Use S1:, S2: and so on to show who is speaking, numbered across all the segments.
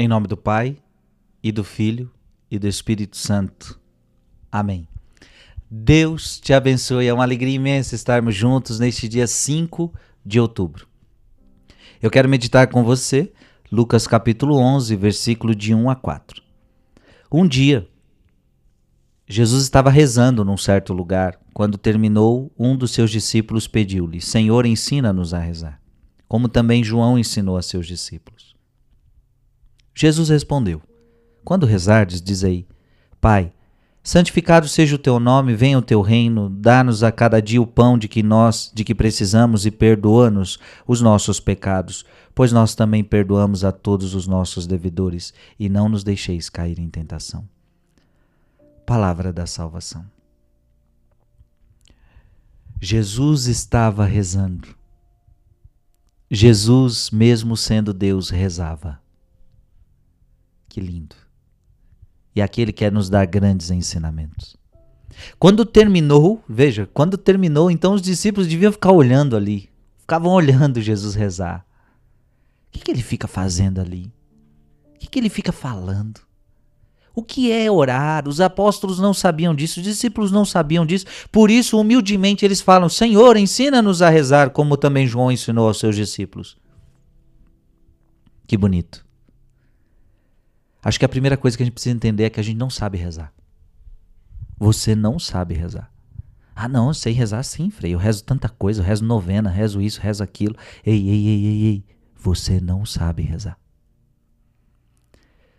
S1: Em nome do Pai, e do Filho, e do Espírito Santo. Amém. Deus te abençoe. É uma alegria imensa estarmos juntos neste dia 5 de outubro. Eu quero meditar com você Lucas capítulo 11, versículo de 1 a 4. Um dia, Jesus estava rezando num certo lugar. Quando terminou, um dos seus discípulos pediu-lhe: Senhor, ensina-nos a rezar, como também João ensinou a seus discípulos. Jesus respondeu: Quando rezardes, dizei: Pai, santificado seja o teu nome, venha o teu reino, dá-nos a cada dia o pão de que nós, de que precisamos e perdoa-nos os nossos pecados, pois nós também perdoamos a todos os nossos devedores, e não nos deixeis cair em tentação. Palavra da salvação. Jesus estava rezando. Jesus, mesmo sendo Deus, rezava. Que lindo. E aquele quer nos dar grandes ensinamentos. Quando terminou, veja, quando terminou, então os discípulos deviam ficar olhando ali. Ficavam olhando Jesus rezar. O que, que ele fica fazendo ali? O que, que ele fica falando? O que é orar? Os apóstolos não sabiam disso, os discípulos não sabiam disso. Por isso, humildemente, eles falam: Senhor, ensina-nos a rezar, como também João ensinou aos seus discípulos. Que bonito. Acho que a primeira coisa que a gente precisa entender é que a gente não sabe rezar. Você não sabe rezar. Ah, não, eu sei rezar sim, Frei. Eu rezo tanta coisa, eu rezo novena, rezo isso, rezo aquilo. Ei, ei, ei, ei, ei. Você não sabe rezar.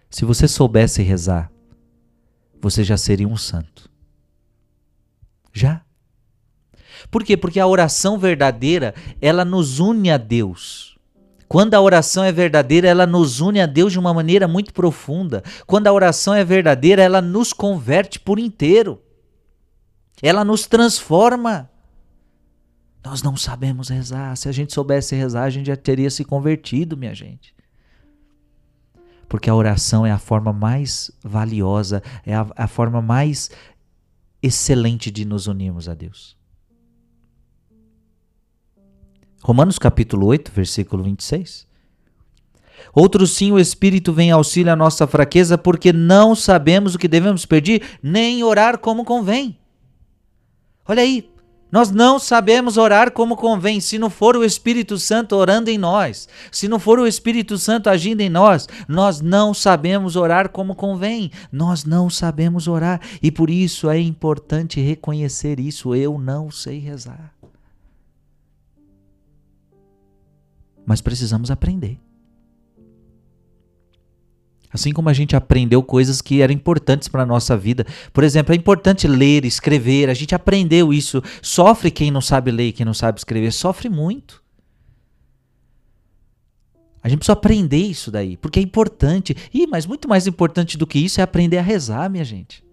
S1: Se você soubesse rezar, você já seria um santo. Já. Por quê? Porque a oração verdadeira, ela nos une a Deus. Quando a oração é verdadeira, ela nos une a Deus de uma maneira muito profunda. Quando a oração é verdadeira, ela nos converte por inteiro. Ela nos transforma. Nós não sabemos rezar. Se a gente soubesse rezar, a gente já teria se convertido, minha gente. Porque a oração é a forma mais valiosa, é a, a forma mais excelente de nos unirmos a Deus. Romanos capítulo 8, versículo 26. Outro sim, o Espírito vem auxílio à nossa fraqueza, porque não sabemos o que devemos pedir, nem orar como convém. Olha aí, nós não sabemos orar como convém, se não for o Espírito Santo orando em nós, se não for o Espírito Santo agindo em nós, nós não sabemos orar como convém, nós não sabemos orar, e por isso é importante reconhecer isso. Eu não sei rezar. Mas precisamos aprender. Assim como a gente aprendeu coisas que eram importantes para a nossa vida. Por exemplo, é importante ler, escrever. A gente aprendeu isso. Sofre quem não sabe ler, quem não sabe escrever. Sofre muito. A gente precisa aprender isso daí, porque é importante. Ih, mas muito mais importante do que isso é aprender a rezar, minha gente.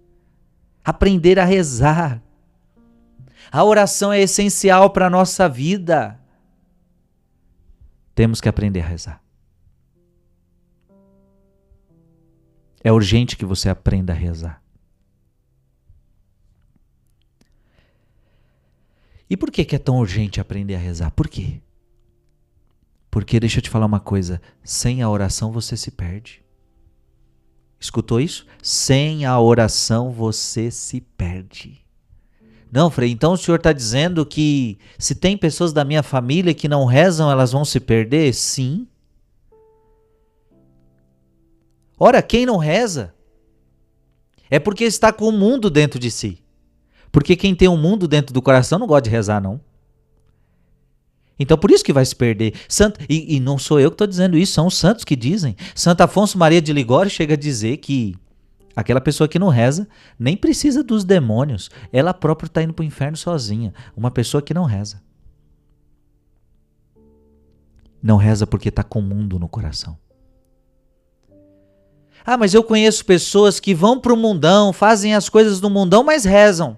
S1: Aprender a rezar. A oração é essencial para a nossa vida. Temos que aprender a rezar. É urgente que você aprenda a rezar. E por que, que é tão urgente aprender a rezar? Por quê? Porque deixa eu te falar uma coisa: sem a oração você se perde. Escutou isso? Sem a oração você se perde. Não, Frei, então o senhor está dizendo que se tem pessoas da minha família que não rezam, elas vão se perder? Sim. Ora, quem não reza é porque está com o mundo dentro de si. Porque quem tem o um mundo dentro do coração não gosta de rezar, não. Então por isso que vai se perder. Santo, e, e não sou eu que estou dizendo isso, são os santos que dizem. Santo Afonso Maria de Ligório chega a dizer que Aquela pessoa que não reza nem precisa dos demônios. Ela própria está indo para o inferno sozinha. Uma pessoa que não reza. Não reza porque está com o mundo no coração. Ah, mas eu conheço pessoas que vão para o mundão, fazem as coisas do mundão, mas rezam.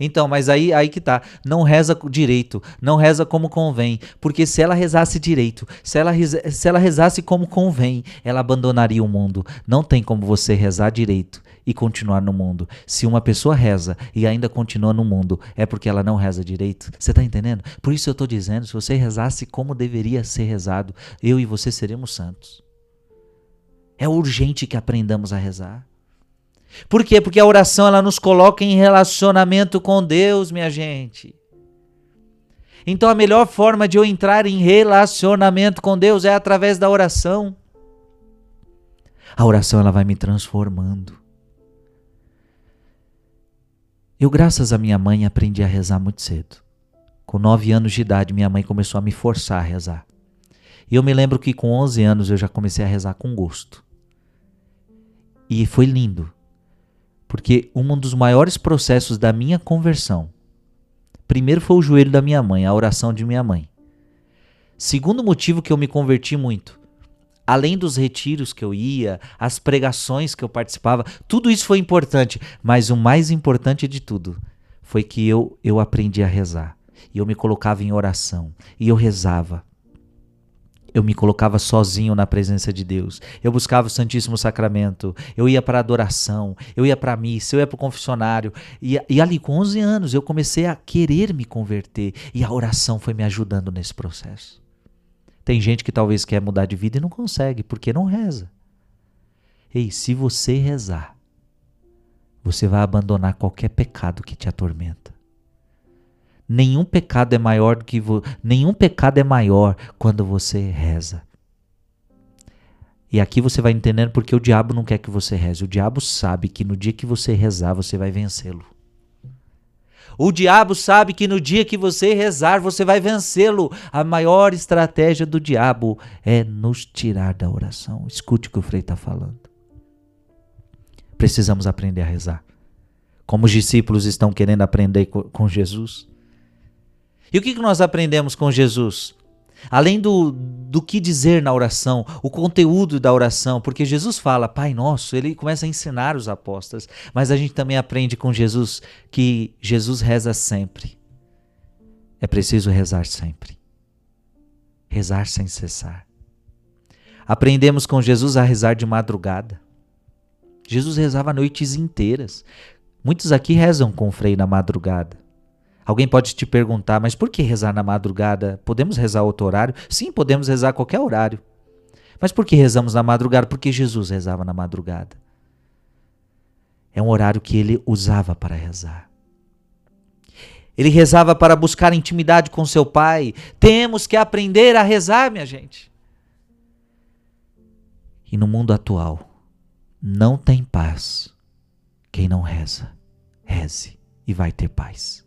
S1: Então, mas aí, aí que tá. Não reza direito, não reza como convém. Porque se ela rezasse direito, se ela, se ela rezasse como convém, ela abandonaria o mundo. Não tem como você rezar direito e continuar no mundo. Se uma pessoa reza e ainda continua no mundo, é porque ela não reza direito. Você está entendendo? Por isso eu estou dizendo: se você rezasse como deveria ser rezado, eu e você seremos santos. É urgente que aprendamos a rezar. Por quê? Porque a oração ela nos coloca em relacionamento com Deus, minha gente. Então a melhor forma de eu entrar em relacionamento com Deus é através da oração. A oração ela vai me transformando. Eu, graças à minha mãe, aprendi a rezar muito cedo. Com nove anos de idade, minha mãe começou a me forçar a rezar. E eu me lembro que com 11 anos eu já comecei a rezar com gosto. E foi lindo, porque um dos maiores processos da minha conversão, primeiro foi o joelho da minha mãe, a oração de minha mãe. Segundo motivo que eu me converti muito, além dos retiros que eu ia, as pregações que eu participava, tudo isso foi importante, mas o mais importante de tudo foi que eu, eu aprendi a rezar. E eu me colocava em oração, e eu rezava, eu me colocava sozinho na presença de Deus. Eu buscava o Santíssimo Sacramento. Eu ia para a adoração. Eu ia para a missa. Eu ia para o confessionário. E, e ali, com 11 anos, eu comecei a querer me converter. E a oração foi me ajudando nesse processo. Tem gente que talvez quer mudar de vida e não consegue, porque não reza. Ei, se você rezar, você vai abandonar qualquer pecado que te atormenta. Nenhum pecado é maior do que vo... nenhum pecado é maior quando você reza. E aqui você vai entendendo porque o diabo não quer que você reze. O diabo sabe que no dia que você rezar, você vai vencê-lo. O diabo sabe que no dia que você rezar, você vai vencê-lo. A maior estratégia do diabo é nos tirar da oração. Escute o que o Frei está falando. Precisamos aprender a rezar. Como os discípulos estão querendo aprender com Jesus. E o que nós aprendemos com Jesus? Além do, do que dizer na oração, o conteúdo da oração, porque Jesus fala, Pai Nosso, ele começa a ensinar os apóstolos, mas a gente também aprende com Jesus que Jesus reza sempre. É preciso rezar sempre. Rezar sem cessar. Aprendemos com Jesus a rezar de madrugada. Jesus rezava noites inteiras. Muitos aqui rezam com o Frei na madrugada. Alguém pode te perguntar, mas por que rezar na madrugada? Podemos rezar outro horário? Sim, podemos rezar qualquer horário. Mas por que rezamos na madrugada? Porque Jesus rezava na madrugada. É um horário que ele usava para rezar. Ele rezava para buscar intimidade com seu pai. Temos que aprender a rezar, minha gente. E no mundo atual, não tem paz quem não reza. Reze e vai ter paz.